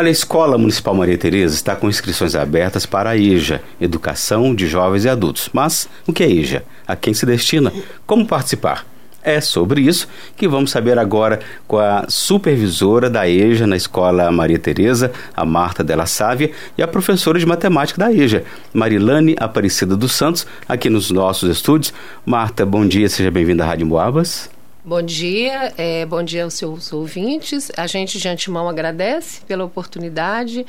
Olha, a Escola Municipal Maria Tereza está com inscrições abertas para a EJA, Educação de Jovens e Adultos. Mas o que é EJA? A quem se destina? Como participar? É sobre isso que vamos saber agora com a supervisora da EJA na Escola Maria Tereza, a Marta Della Sávia, e a professora de matemática da EJA, Marilane Aparecida dos Santos, aqui nos nossos estúdios. Marta, bom dia, seja bem-vinda à Rádio Moabas. Bom dia, é, bom dia aos seus ouvintes. A gente de antemão agradece pela oportunidade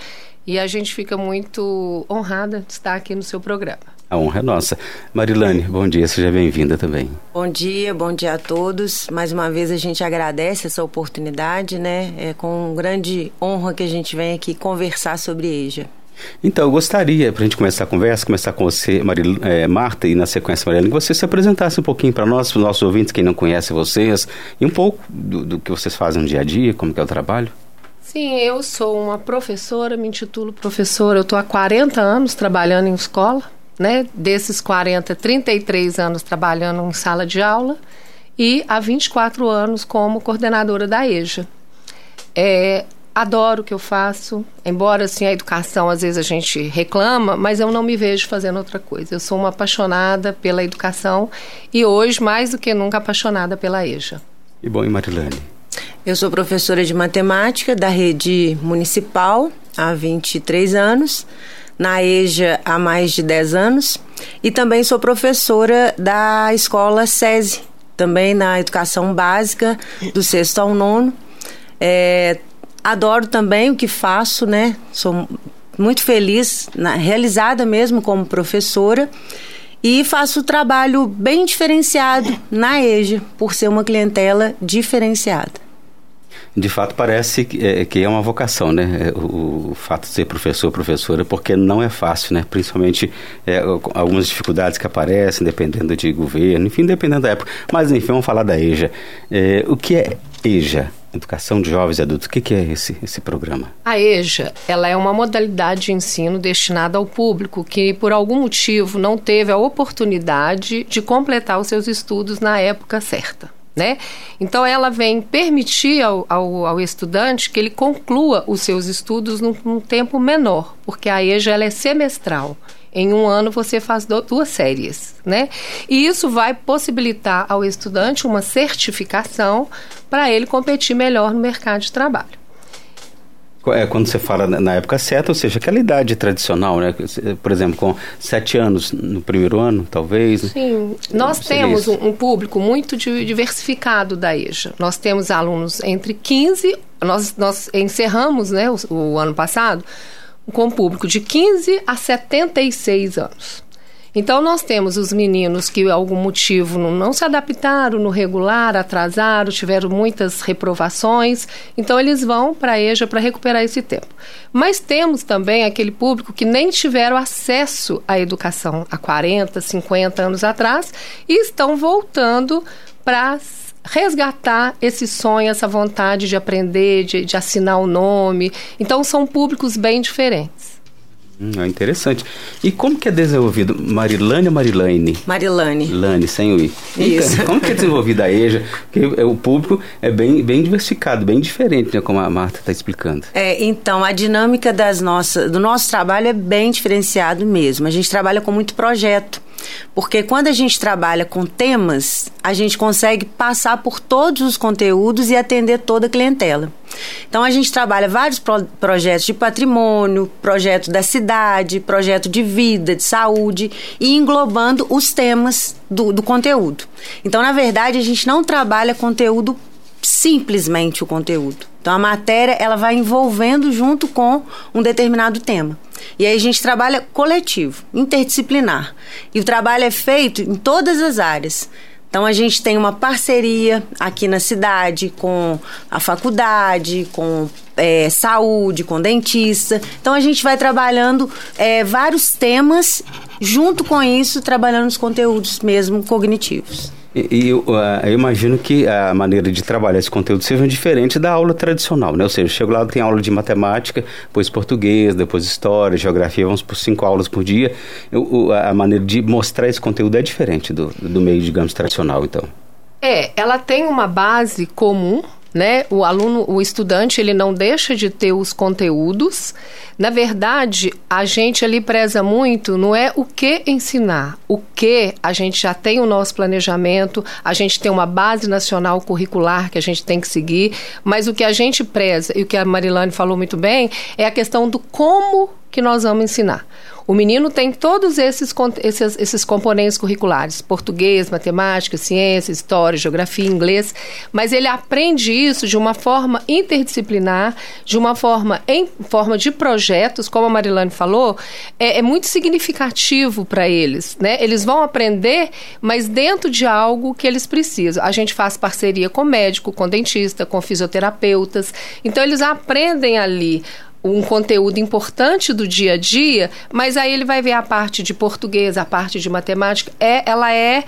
e a gente fica muito honrada de estar aqui no seu programa. A honra é nossa. Marilane, bom dia, seja bem-vinda também. Bom dia, bom dia a todos. Mais uma vez a gente agradece essa oportunidade, né? É com grande honra que a gente vem aqui conversar sobre EJA. Então, eu gostaria, para a gente começar a conversa, começar com você, Maril, é, Marta, e na sequência, Mariana, que você se apresentasse um pouquinho para nós, para os nossos ouvintes, quem não conhece vocês, e um pouco do, do, que vocês fazem no dia a dia, como é o trabalho. Sim, eu sou uma professora, me intitulo professora, eu estou há 40 anos trabalhando em escola, né? Desses 40, 33 anos trabalhando em sala de aula e há 24 anos como coordenadora da EJA. É, adoro o que eu faço, embora assim a educação às vezes a gente reclama, mas eu não me vejo fazendo outra coisa. Eu sou uma apaixonada pela educação e hoje mais do que nunca apaixonada pela EJA. E bom, e Marilene? Eu sou professora de matemática da rede municipal há 23 anos, na EJA há mais de 10 anos e também sou professora da escola SESI, também na educação básica do sexto ao nono. É, adoro também o que faço, né? Sou muito feliz, na, realizada mesmo como professora. E faço trabalho bem diferenciado na EJA, por ser uma clientela diferenciada. De fato, parece que é, que é uma vocação, né? É, o, o, fato de ser professor professora, porque não é fácil, né? Principalmente é, algumas dificuldades que aparecem, dependendo de governo, enfim, dependendo da época. Mas, enfim, vamos falar da EJA. É, o que é EJA? Educação de Jovens e Adultos. O que, que, é esse, esse programa? A EJA ela é uma modalidade de ensino destinada ao público que, por algum motivo, não teve a oportunidade de completar os seus estudos na época certa. Né? Então, ela vem permitir ao, ao, ao, estudante que ele conclua os seus estudos num, num tempo menor, porque a EJA é semestral. Em um ano você faz duas séries, né? E isso vai possibilitar ao estudante uma certificação para ele competir melhor no mercado de trabalho. É, quando você fala na época certa, ou seja, aquela idade tradicional, né? Por exemplo, com sete anos no primeiro ano, talvez. Sim, nós temos um, um, público muito diversificado da EJA. Nós temos alunos entre 15, nós, nós encerramos né, o, o ano passado com público de 15 a 76 anos. Então, nós temos os meninos que, por algum motivo, não se adaptaram no regular, atrasaram, tiveram muitas reprovações. Então, eles vão para a EJA para recuperar esse tempo. Mas temos também aquele público que nem tiveram acesso à educação há 40, 50 anos atrás e estão voltando para resgatar esse sonho, essa vontade de aprender, de, de assinar o nome. Então, são públicos bem diferentes. Hum, é interessante. E como que é desenvolvido? Marilane ou Marilane? Marilane. Lane, sem o I. Isso. Então, como que é desenvolvida a EJA? Porque é, o público é bem, bem diversificado, bem diferente, né, como a Marta está explicando. É, então, a dinâmica das nossas, do nosso trabalho é bem diferenciado mesmo. A gente trabalha com muito projeto. Porque quando a gente trabalha com temas, a gente consegue passar por todos os conteúdos e atender toda a clientela. Então a gente trabalha vários pro projetos de patrimônio, projeto da cidade, projeto de vida, de saúde e englobando os temas do, do conteúdo. Então, na verdade, a gente não trabalha conteúdo simplesmente o conteúdo. Então a matéria ela vai envolvendo junto com um determinado tema. E aí a gente trabalha coletivo, interdisciplinar. E o trabalho é feito em todas as áreas. Então a gente tem uma parceria aqui na cidade com a faculdade, com é, saúde, com dentista. Então a gente vai trabalhando é, vários temas, junto com isso, trabalhando os conteúdos mesmo cognitivos. E, e eu, uh, eu, imagino que a maneira de trabalhar esse conteúdo seja diferente da aula tradicional, né? Ou seja, chego lá, tem aula de matemática, depois português, depois história, geografia, vamos por cinco aulas por dia. Eu, a maneira de mostrar esse conteúdo é diferente do, do meio, digamos, tradicional, então. É, ela tem uma base comum, né? O aluno, o estudante, ele não deixa de ter os conteúdos. Na verdade, a gente ali preza muito, não é o que ensinar, o que a gente já tem o nosso planejamento, a gente tem uma base nacional curricular que a gente tem que seguir, mas o que a gente preza e o que a Marilane falou muito bem é a questão do como que nós vamos ensinar. O menino tem todos esses, esses, esses componentes curriculares: português, matemática, ciência, história, geografia, inglês, mas ele aprende isso de uma forma interdisciplinar, de uma forma em forma de projetos, como a Marilane falou, é, é muito significativo para eles. Né? Eles vão aprender, mas dentro de algo que eles precisam. A gente faz parceria com médico, com dentista, com fisioterapeutas. Então, eles aprendem ali um conteúdo importante do dia a dia, mas aí ele vai ver a parte de português, a parte de matemática, é, ela é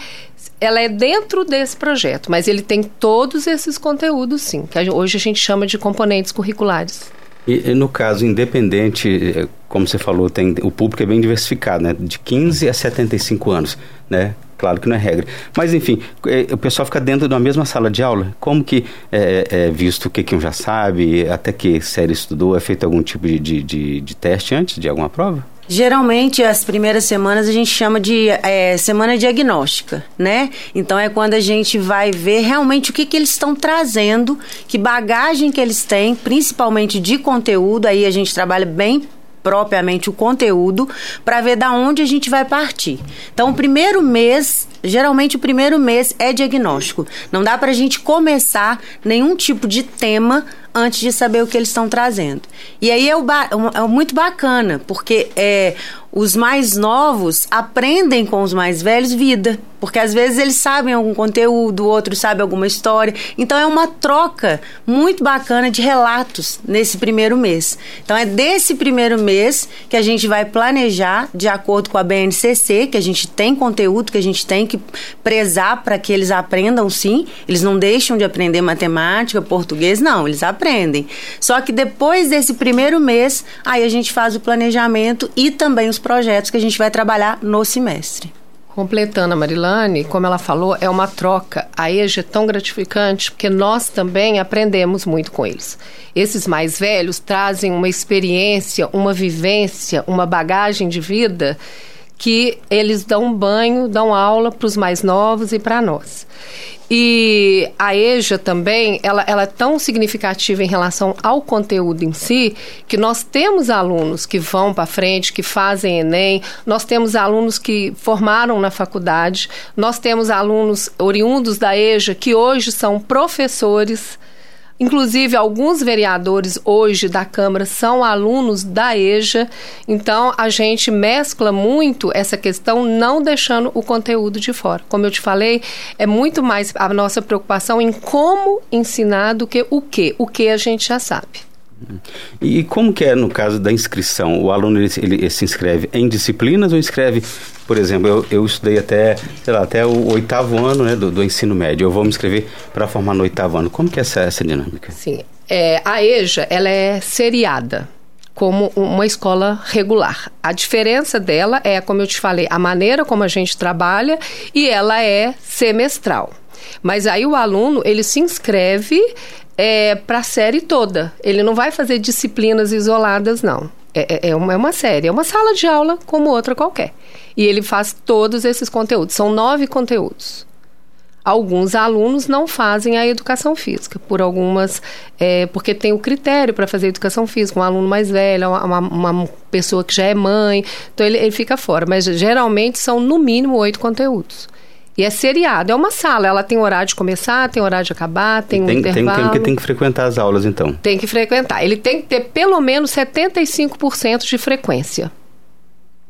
ela é dentro desse projeto, mas ele tem todos esses conteúdos sim, que hoje a gente chama de componentes curriculares. E, e, no caso independente, eh, como você falou, tem o público é bem diversificado, né? De 15 a 75 anos, né? Claro que não é regra. Mas, enfim, é, o pessoal fica dentro de uma mesma sala de aula. Como que é, é, é visto o que, que um já sabe, até que série estudou, é feito algum tipo de, de, de, de teste antes de alguma prova? Geralmente, as primeiras semanas a gente chama de é, semana diagnóstica, né? Então, é quando a gente vai ver realmente o que, que eles estão trazendo, que bagagem que eles têm, principalmente de conteúdo. Aí a gente trabalha bem propriamente o conteúdo para ver da onde a gente vai partir. Então, o primeiro mês, geralmente o primeiro mês é diagnóstico. Não dá para a gente começar nenhum tipo de tema antes de saber o que eles estão trazendo. E aí é, o é muito bacana, porque é, os mais novos aprendem com os mais velhos vida. Porque às vezes eles sabem algum conteúdo, outros sabem alguma história. Então é uma troca muito bacana de relatos nesse primeiro mês. Então é desse primeiro mês que a gente vai planejar de acordo com a BNCC, que a gente tem conteúdo que a gente tem que prezar para que eles aprendam sim. Eles não deixam de aprender matemática, português, não, eles aprendem. Só que depois desse primeiro mês, aí a gente faz o planejamento e também os projetos que a gente vai trabalhar no semestre. Completando a Marilane, como ela falou, é uma troca. A EJA é tão gratificante porque nós também aprendemos muito com eles. Esses mais velhos trazem uma experiência, uma vivência, uma bagagem de vida que eles dão banho, dão aula para os mais novos e para nós. E a EJA também, ela, ela é tão significativa em relação ao conteúdo em si, que nós temos alunos que vão para frente, que fazem Enem, nós temos alunos que formaram na faculdade, nós temos alunos oriundos da EJA que hoje são professores Inclusive, alguns vereadores hoje da Câmara são alunos da EJA, então a gente mescla muito essa questão, não deixando o conteúdo de fora. Como eu te falei, é muito mais a nossa preocupação em como ensinar do que o que. O que a gente já sabe. E como que é no caso da inscrição? O aluno ele, ele, se inscreve em disciplinas ou inscreve, por exemplo, eu, eu estudei até, sei lá, até o oitavo ano né, do, do ensino médio. Eu vou me inscrever para formar no oitavo ano. Como que é essa, essa dinâmica? Sim, é, a EJA ela é seriada como uma escola regular. A diferença dela é, como eu te falei, a maneira como a gente trabalha e ela é semestral. Mas aí o aluno ele se inscreve é, para a série toda. Ele não vai fazer disciplinas isoladas, não. É, é, é, uma, é uma série, é uma sala de aula como outra qualquer. E ele faz todos esses conteúdos. São nove conteúdos. Alguns alunos não fazem a educação física, por algumas. É, porque tem o critério para fazer educação física, um aluno mais velho, uma, uma pessoa que já é mãe, então ele, ele fica fora. Mas geralmente são no mínimo oito conteúdos. E é seriado, é uma sala, ela tem horário de começar, tem horário de acabar, tem, tem um intervalo. Tem, tem, que, tem que frequentar as aulas, então. Tem que frequentar. Ele tem que ter pelo menos 75% de frequência.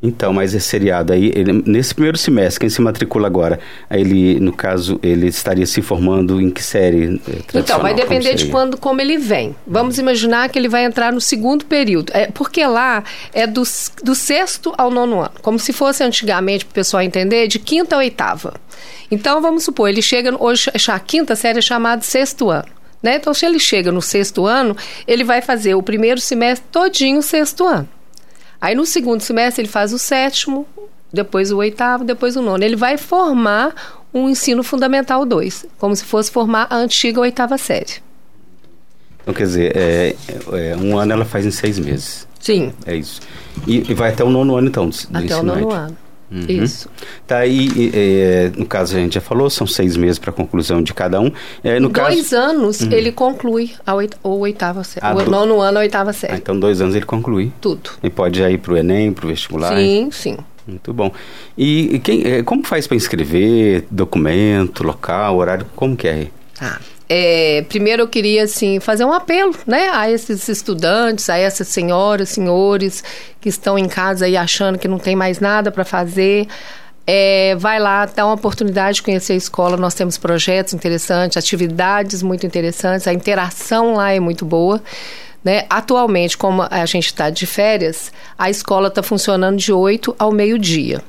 Então, mas esse seriado aí, ele, nesse primeiro semestre, quem se matricula agora, ele, no caso, ele estaria se formando em que série? É, então, vai depender de quando, como ele vem. Vamos imaginar que ele vai entrar no segundo período. É, porque lá é do, do sexto ao nono ano. Como se fosse antigamente, para o pessoal entender, de quinta a oitava. Então, vamos supor, ele chega, hoje a quinta série é chamada sexto ano. Né? Então, se ele chega no sexto ano, ele vai fazer o primeiro semestre todinho sexto ano. Aí no segundo semestre ele faz o sétimo, depois o oitavo, depois o nono. Ele vai formar um ensino fundamental 2, como se fosse formar a antiga oitava série. Então, quer dizer, é, é, um ano ela faz em seis meses. Sim. É isso. E, e vai até o nono ano, então, do Até o nono ano. Uhum. Isso. Tá aí, é, no caso a gente já falou, são seis meses para a conclusão de cada um. É, no dois caso, anos uhum. ele conclui a oit o oitava série. Ah, o do... nono ano, a oitava série. Ah, então dois anos ele conclui. Tudo. E pode ir para o Enem, para o vestibular? Sim, sim. Muito bom. E, quem, é, como faz para inscrever? Documento, local, horário? Como que é? Tá. Ah. É, primeiro eu queria assim fazer um apelo, né, a esses estudantes, a essas senhoras, senhores que estão em casa aí achando que não tem mais nada para fazer. É, vai lá, dá uma oportunidade de conhecer a escola. Nós temos projetos interessantes, atividades muito interessantes, a interação lá é muito boa. Né? Atualmente, como a gente está de férias, a escola está funcionando de 8 ao meio-dia.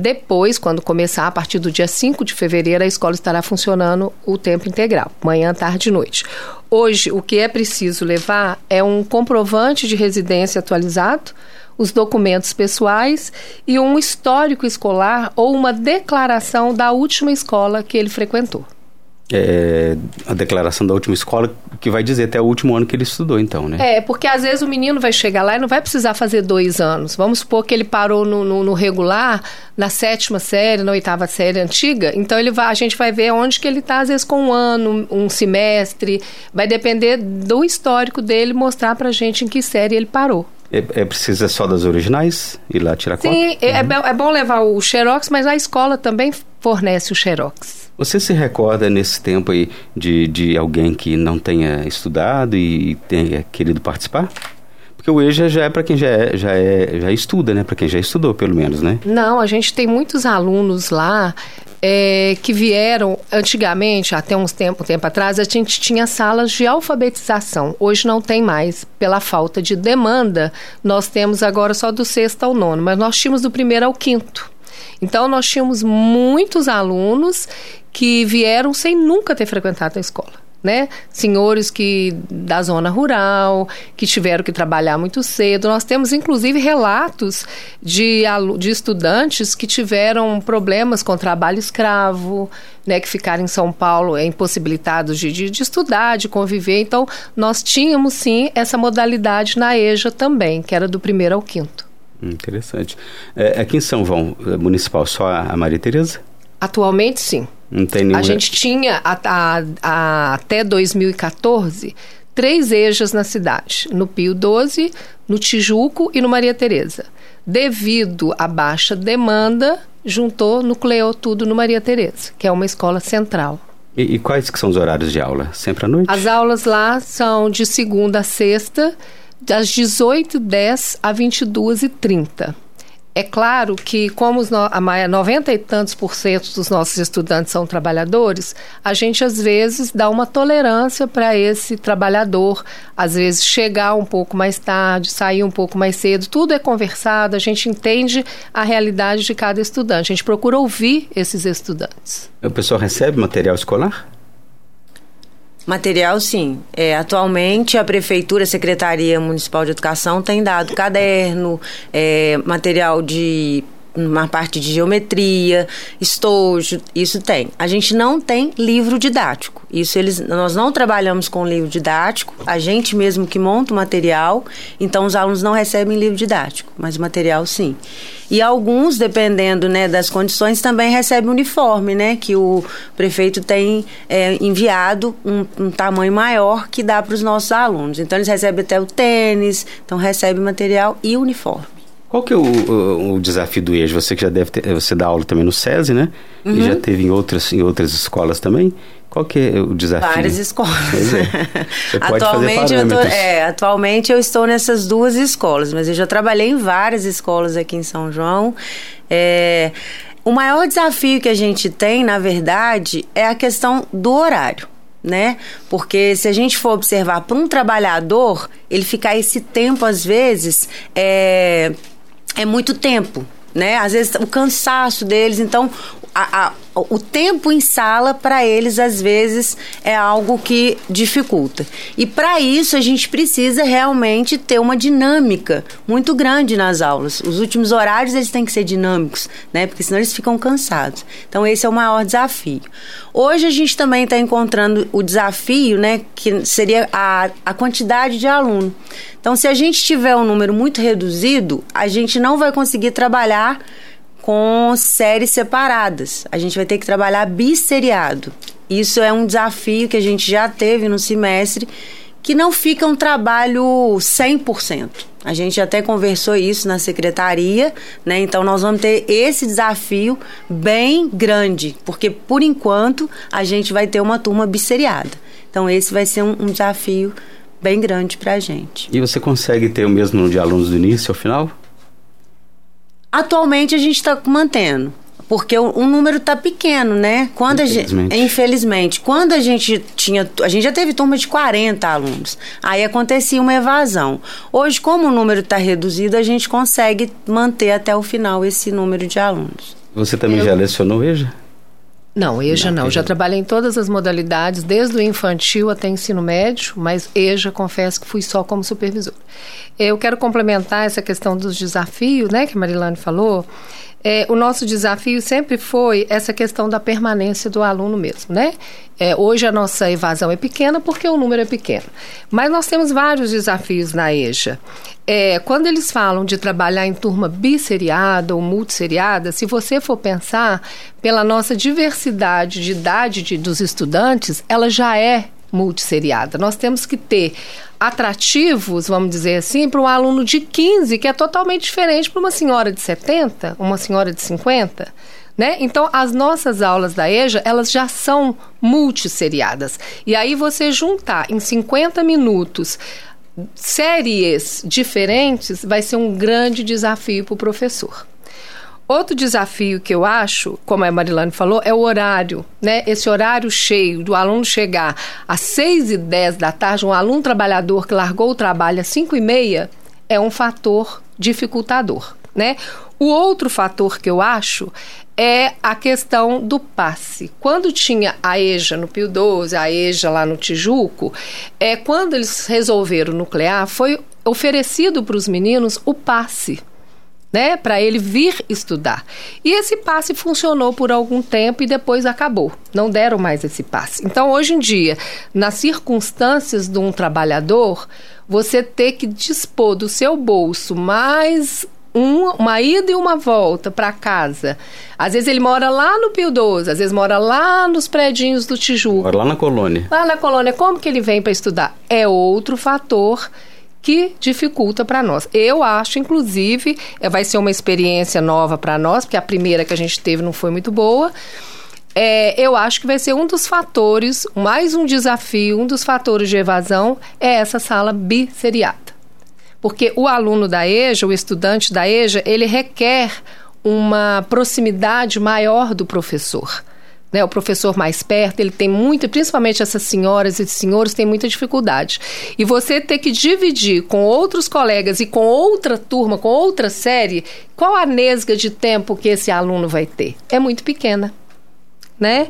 Depois, quando começar, a partir do dia 5 de fevereiro, a escola estará funcionando o tempo integral, manhã, tarde e noite. Hoje, o que é preciso levar é um comprovante de residência atualizado, os documentos pessoais e um histórico escolar ou uma declaração da última escola que ele frequentou é, a declaração da última escola que vai dizer até o último ano que ele estudou, então, né? É, porque às vezes o menino vai chegar lá e não vai precisar fazer dois anos. Vamos supor que ele parou no, no, no regular, na sétima série, na oitava série antiga, então ele vai, a gente vai ver onde que ele está, às vezes com um ano, um semestre. Vai depender do histórico dele mostrar pra gente em que série ele parou. É, é precisa só das originais? Ir lá tirar Sim, cópia? Sim, é, uhum. é, bom levar o xerox, mas a escola também fornece o xerox. Você se recorda nesse tempo aí de, de alguém que não tenha estudado e tenha querido participar? Porque o EJA já é para quem já, é, já, é, já estuda, né? Para quem já estudou, pelo menos, né? Não, a gente tem muitos alunos lá é, que vieram antigamente, até uns tempo, um tempo atrás, a gente tinha salas de alfabetização. Hoje não tem mais, pela falta de demanda. Nós temos agora só do sexto ao nono, mas nós tínhamos do primeiro ao quinto. Então, nós tínhamos muitos alunos que vieram sem nunca ter frequentado a escola né? Senhores que da zona rural, que tiveram que trabalhar muito cedo. Nós temos inclusive relatos de, de estudantes que tiveram problemas com trabalho escravo, né? Que ficaram em São Paulo é, impossibilitados de, de, de estudar, de conviver. Então, nós tínhamos sim essa modalidade na EJA também, que era do primeiro ao quinto. Interessante. É, aqui em São João é, Municipal, só a Maria Tereza? Atualmente, sim. Não tem nenhum... A gente tinha, a, a, a, até 2014, três EJAs na cidade, no Pio 12, no Tijuco e no Maria Tereza. Devido à baixa demanda, juntou, nucleou tudo no Maria Tereza, que é uma escola central. E, e, quais que são os horários de aula? Sempre à noite? As aulas lá são de segunda a sexta, das 18h10 a 22h30. É claro que, como os no, a 90 e tantos por cento dos nossos estudantes são trabalhadores, a gente às vezes dá uma tolerância para esse trabalhador, às vezes chegar um pouco mais tarde, sair um pouco mais cedo, tudo é conversado, a gente entende a realidade de cada estudante, a gente procura ouvir esses estudantes. O pessoal recebe material escolar? Material, sim. É, atualmente, a Prefeitura, a Secretaria Municipal de Educação tem dado caderno, é, material de uma parte de geometria, estojo, isso tem. A gente não tem livro didático. Isso eles, nós não trabalhamos com livro didático, a gente mesmo que monta o material, então os alunos não recebem livro didático, mas o material sim. E alguns, dependendo né, das condições, também recebem uniforme, né? Que o prefeito tem é, enviado um, um, tamanho maior que dá para os nossos alunos. Então eles recebem até o tênis, então recebem material e uniforme. Qual que é o, o, o, desafio do EJA? Você que já deve ter, você dá aula também no SESI, né? Uhum. E já teve em outras, em outras escolas também. Qual que é o desafio? Várias escolas. É. Atualmente, eu tô, é, atualmente eu estou nessas duas escolas, mas eu já trabalhei em várias escolas aqui em São João. É, o maior desafio que a gente tem, na verdade, é a questão do horário né? Porque se a gente for observar para um trabalhador, ele ficar esse tempo às vezes é é muito tempo, né? Às vezes o cansaço deles, então a, a, o tempo em sala para eles às vezes é algo que dificulta. E para isso a gente precisa realmente ter uma dinâmica muito grande nas aulas. Os últimos horários eles têm que ser dinâmicos, né? Porque senão eles ficam cansados. Então esse é o maior desafio. Hoje a gente também está encontrando o desafio, né? Que seria a, a quantidade de aluno. Então se a gente tiver um número muito reduzido, a gente não vai conseguir trabalhar com séries separadas. A gente vai ter que trabalhar bisseriado. Isso é um desafio que a gente já teve no semestre, que não fica um trabalho 100%. A gente até conversou isso na secretaria, né? Então nós vamos ter esse desafio bem grande, porque por enquanto a gente vai ter uma turma bisseriada. Então esse vai ser um, um desafio bem grande para a gente. E você consegue ter o mesmo número de alunos do início ao final? Atualmente a gente está mantendo. Porque o, o número está pequeno, né? Quando infelizmente. A gente, infelizmente. Quando a gente tinha. A gente já teve turma de 40 alunos. Aí acontecia uma evasão. Hoje, como o número está reduzido, a gente consegue manter até o final esse número de alunos. Você também Eu... já lecionou EJA? Não, EJA não. não. Já trabalhei em todas as modalidades, desde o infantil até ensino médio, mas EJA, confesso que fui só como supervisor. Eu quero complementar essa questão dos desafios, né, que a Marilane falou. É, o nosso desafio sempre foi essa questão da permanência do aluno mesmo, né? É, hoje a nossa evasão é pequena porque o número é pequeno. Mas nós temos vários desafios na EJA. É, quando eles falam de trabalhar em turma bisseriada ou multisseriada, se você for pensar pela nossa diversidade de idade de, dos estudantes, ela já é multisseriada. Nós temos que ter atrativos, vamos dizer assim, para um aluno de 15, que é totalmente diferente para uma senhora de 70, uma senhora de 50. Né? Então, as nossas aulas da EJA, elas já são multisseriadas. E aí você juntar em 50 minutos séries diferentes vai ser um grande desafio para o professor. Outro desafio que eu acho, como a Marilane falou, é o horário, né? Esse horário cheio do aluno chegar às seis e dez da tarde, um aluno trabalhador que largou o trabalho às cinco e meia, é um fator dificultador, né? O outro fator que eu acho é a questão do passe. Quando tinha a EJA no Pio 12, a EJA lá no Tijuco, é, quando eles resolveram nuclear, foi oferecido para os meninos o passe né, para ele vir estudar. E esse passe funcionou por algum tempo e depois acabou. Não deram mais esse passe. Então, hoje em dia, nas circunstâncias de um trabalhador, você ter que dispor do seu bolso mais um, uma ida e uma volta para casa. Às vezes ele mora lá no Pio 12, às vezes mora lá nos predinhos do Tijuco. Mora lá na colônia. Lá na colônia. Como que ele vem para estudar? É outro fator que dificulta para nós. Eu acho, inclusive, é, vai ser uma experiência nova para nós, porque a primeira que a gente teve não foi muito boa. É, eu acho que vai ser um dos fatores, mais um desafio, um dos fatores de evasão é essa sala bisseriada. Porque o aluno da EJA, o estudante da EJA, ele requer uma proximidade maior do professor né, o professor mais perto, ele tem muito, principalmente essas senhoras e senhores têm muita dificuldade. E você ter que dividir com outros colegas e com outra turma, com outra série, qual a nesga de tempo que esse aluno vai ter? É muito pequena. Né?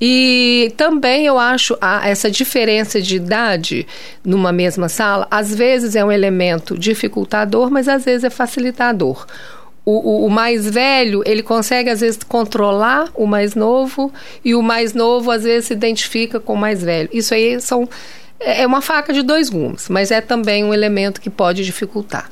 E também eu acho a, essa diferença de idade numa mesma sala, às vezes é um elemento dificultador, mas às vezes é facilitador o, o, o, mais velho, ele consegue às vezes controlar o mais novo e o mais novo às vezes se identifica com o mais velho. Isso aí são é, é uma faca de dois gumes, mas é também um elemento que pode dificultar.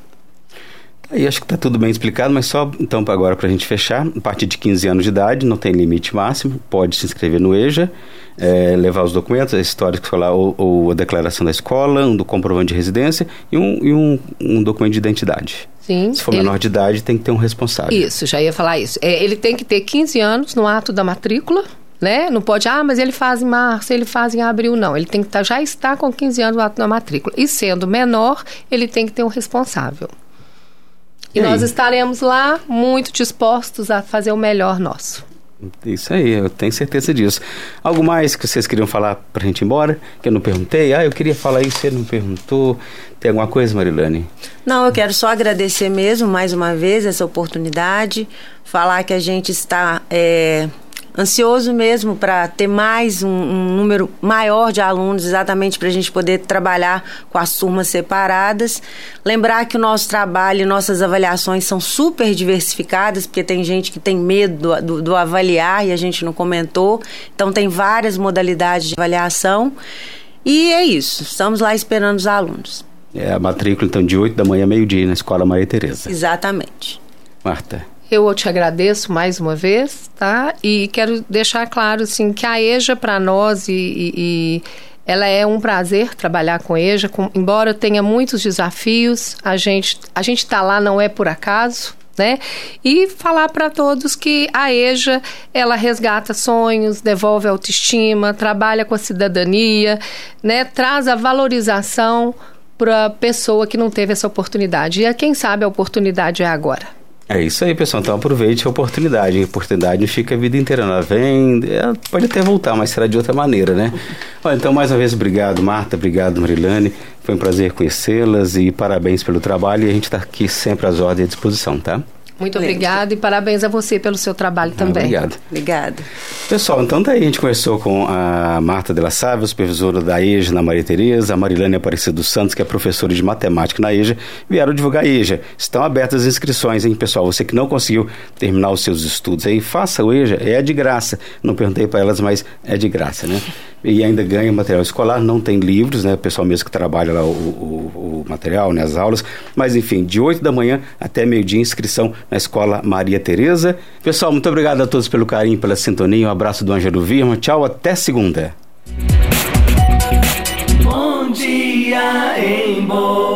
Aí acho que está tudo bem explicado, mas só então agora para a gente fechar, a partir de 15 anos de idade, não tem limite máximo, pode se inscrever no EJA, é, levar os documentos, a história escolar ou, ou, a declaração da escola, um do comprovante de residência e um, e um, um documento de identidade. Sim. Se for ele... menor de idade, tem que ter um responsável. Isso, já ia falar isso. É, ele tem que ter 15 anos no ato da matrícula, né? Não pode, ah, mas ele faz em março, ele faz em abril, não. Ele tem que tá, já estar com 15 anos no ato da matrícula. E sendo menor, ele tem que ter um responsável. E, e nós estaremos lá muito dispostos a fazer o melhor nosso. Isso aí, eu tenho certeza disso. Algo mais que vocês queriam falar para a gente ir embora? Que eu não perguntei? Ah, eu queria falar isso, você não perguntou. Tem alguma coisa, Marilane? Não, eu quero só agradecer mesmo mais uma vez essa oportunidade, falar que a gente está é, ansioso mesmo para ter mais um, um, número maior de alunos, exatamente para a gente poder trabalhar com as turmas separadas. Lembrar que o nosso trabalho e nossas avaliações são super diversificadas, porque tem gente que tem medo do, do, do avaliar e a gente não comentou. Então, tem várias modalidades de avaliação. E é isso, estamos lá esperando os alunos. É a matrícula, então, de 8 da manhã, meio-dia, na Escola Maria Tereza. Exatamente. Marta. Eu te agradeço mais uma vez, tá? E quero deixar claro, assim, que a EJA para nós e, e, e, ela é um prazer trabalhar com EJA, com, embora tenha muitos desafios, a gente a gente está lá não é por acaso, né? E falar para todos que a EJA, ela resgata sonhos, devolve autoestima, trabalha com a cidadania, né? Traz a valorização para a pessoa que não teve essa oportunidade. E quem sabe a oportunidade é agora. É isso aí, pessoal. Então aproveite a oportunidade. A oportunidade não fica a vida inteira. Ela vem, ela pode até voltar, mas será de outra maneira, né? Olha, então, mais uma vez, obrigado, Marta. Obrigado, Marilane. Foi um prazer conhecê-las e parabéns pelo trabalho. E a gente está aqui sempre às ordens à disposição, tá? Muito obrigada e parabéns a você pelo seu trabalho ah, também. Obrigado. Obrigada. Pessoal, então daí a gente conversou com a Marta de la Sávia, supervisora da EJA na Maria Tereza, a Marilane Aparecida dos Santos, que é professora de matemática na EJA, vieram divulgar a EJA. Estão abertas as inscrições, hein, pessoal? Você que não conseguiu terminar os seus estudos aí, faça o EJA, é de graça. Não perguntei para elas, mas é de graça, né? E ainda ganha material escolar, não tem livros, né? O pessoal mesmo que trabalha lá o, o, o material, né? as aulas. Mas enfim, de 8 da manhã até meio-dia, inscrição na Escola Maria Tereza. Pessoal, muito obrigado a todos pelo carinho, pela sintonia. Um abraço do Ângelo Virma. Tchau, até segunda. Bom dia em Boa.